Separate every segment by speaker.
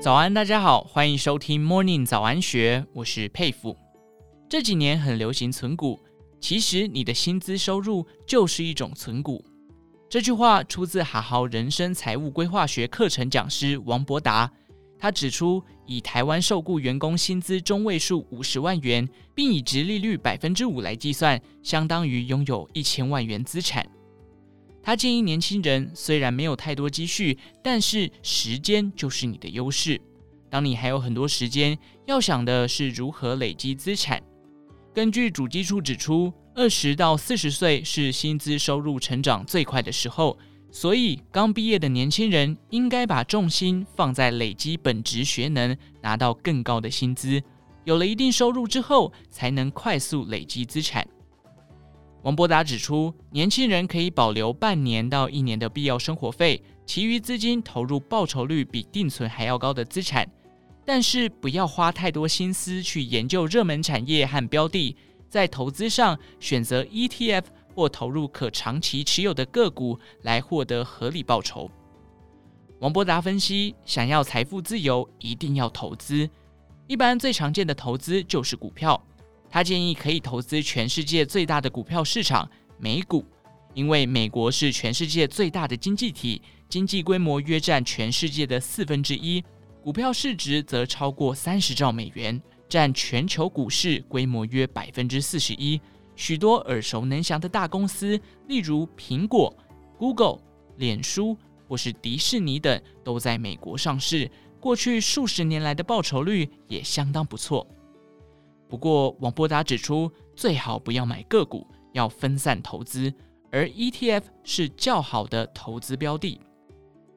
Speaker 1: 早安，大家好，欢迎收听 Morning 早安学，我是佩服。这几年很流行存股，其实你的薪资收入就是一种存股。这句话出自好好人生财务规划学课程讲师王博达。他指出，以台湾受雇员工薪资中位数五十万元，并以殖利率百分之五来计算，相当于拥有一千万元资产。他建议年轻人，虽然没有太多积蓄，但是时间就是你的优势。当你还有很多时间，要想的是如何累积资产。根据主计处指出，二十到四十岁是薪资收入成长最快的时候。所以，刚毕业的年轻人应该把重心放在累积本职学能，拿到更高的薪资。有了一定收入之后，才能快速累积资产。王博达指出，年轻人可以保留半年到一年的必要生活费，其余资金投入报酬率比定存还要高的资产。但是，不要花太多心思去研究热门产业和标的，在投资上选择 ETF。或投入可长期持有的个股来获得合理报酬。王博达分析，想要财富自由，一定要投资。一般最常见的投资就是股票。他建议可以投资全世界最大的股票市场——美股，因为美国是全世界最大的经济体，经济规模约占全世界的四分之一，股票市值则超过三十兆美元，占全球股市规模约百分之四十一。许多耳熟能详的大公司，例如苹果、Google、脸书或是迪士尼等，都在美国上市。过去数十年来的报酬率也相当不错。不过，王博达指出，最好不要买个股，要分散投资，而 ETF 是较好的投资标的。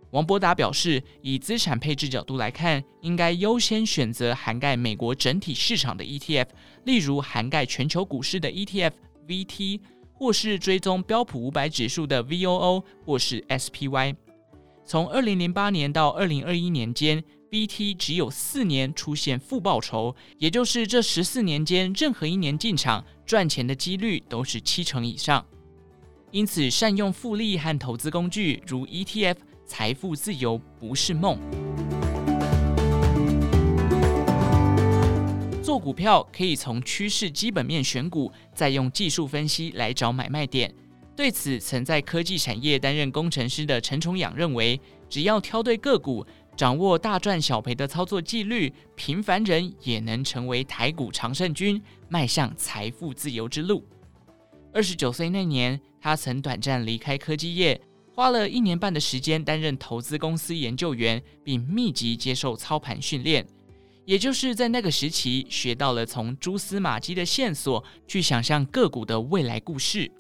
Speaker 1: 王博达表示，以资产配置角度来看，应该优先选择涵盖美国整体市场的 ETF，例如涵盖全球股市的 ETF VT，或是追踪标普五百指数的 VOO 或是 SPY。从二零零八年到二零二一年间 B T 只有四年出现负报酬，也就是这十四年间任何一年进场赚钱的几率都是七成以上。因此，善用复利和投资工具如 ETF。财富自由不是梦。做股票可以从趋势基本面选股，再用技术分析来找买卖点。对此，曾在科技产业担任工程师的陈重阳认为，只要挑对个股，掌握大赚小赔的操作纪律，平凡人也能成为台股常胜军，迈向财富自由之路。二十九岁那年，他曾短暂离开科技业。花了一年半的时间担任投资公司研究员，并密集接受操盘训练。也就是在那个时期，学到了从蛛丝马迹的线索去想象个股的未来故事。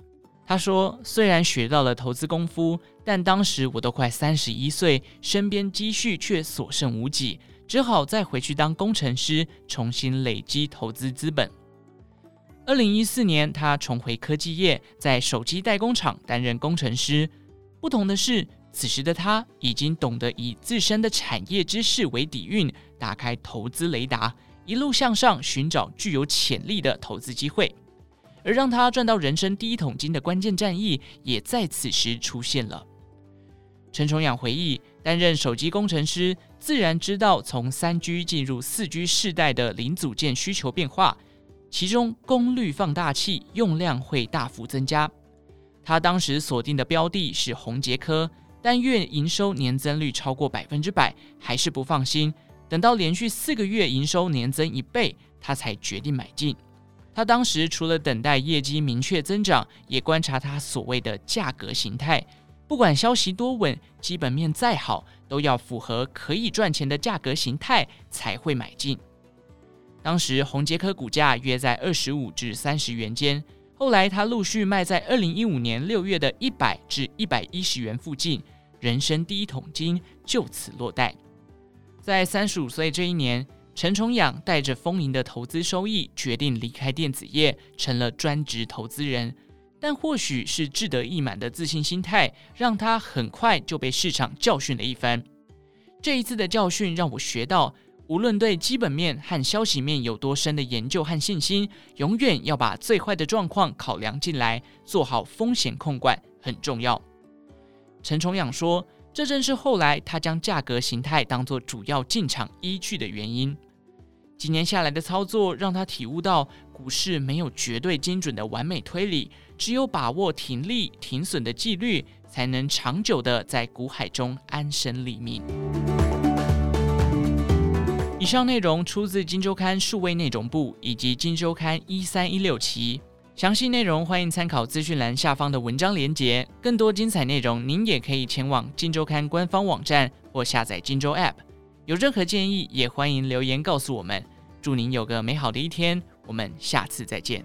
Speaker 1: 他说：“虽然学到了投资功夫，但当时我都快三十一岁，身边积蓄却所剩无几，只好再回去当工程师，重新累积投资资本。”二零一四年，他重回科技业，在手机代工厂担任工程师。不同的是，此时的他已经懂得以自身的产业知识为底蕴，打开投资雷达，一路向上寻找具有潜力的投资机会。而让他赚到人生第一桶金的关键战役，也在此时出现了。陈重阳回忆，担任手机工程师，自然知道从三 G 进入四 G 世代的零组件需求变化，其中功率放大器用量会大幅增加。他当时锁定的标的是宏杰科，但月营收年增率超过百分之百，还是不放心。等到连续四个月营收年增一倍，他才决定买进。他当时除了等待业绩明确增长，也观察他所谓的价格形态。不管消息多稳，基本面再好，都要符合可以赚钱的价格形态才会买进。当时宏捷科股价约在二十五至三十元间。后来，他陆续卖在二零一五年六月的一百至一百一十元附近，人生第一桶金就此落袋。在三十五岁这一年，陈重阳带着丰盈的投资收益，决定离开电子业，成了专职投资人。但或许是志得意满的自信心态，让他很快就被市场教训了一番。这一次的教训让我学到。无论对基本面和消息面有多深的研究和信心，永远要把最坏的状况考量进来，做好风险控管很重要。陈重阳说：“这正是后来他将价格形态当作主要进场依据的原因。几年下来的操作，让他体悟到股市没有绝对精准的完美推理，只有把握停利停损的纪律，才能长久的在股海中安身立命。以上内容出自《金周刊》数位内容部以及《金周刊》一三一六期，详细内容欢迎参考资讯栏下方的文章连接。更多精彩内容，您也可以前往《金周刊》官方网站或下载《金周 App》。有任何建议，也欢迎留言告诉我们。祝您有个美好的一天，我们下次再见。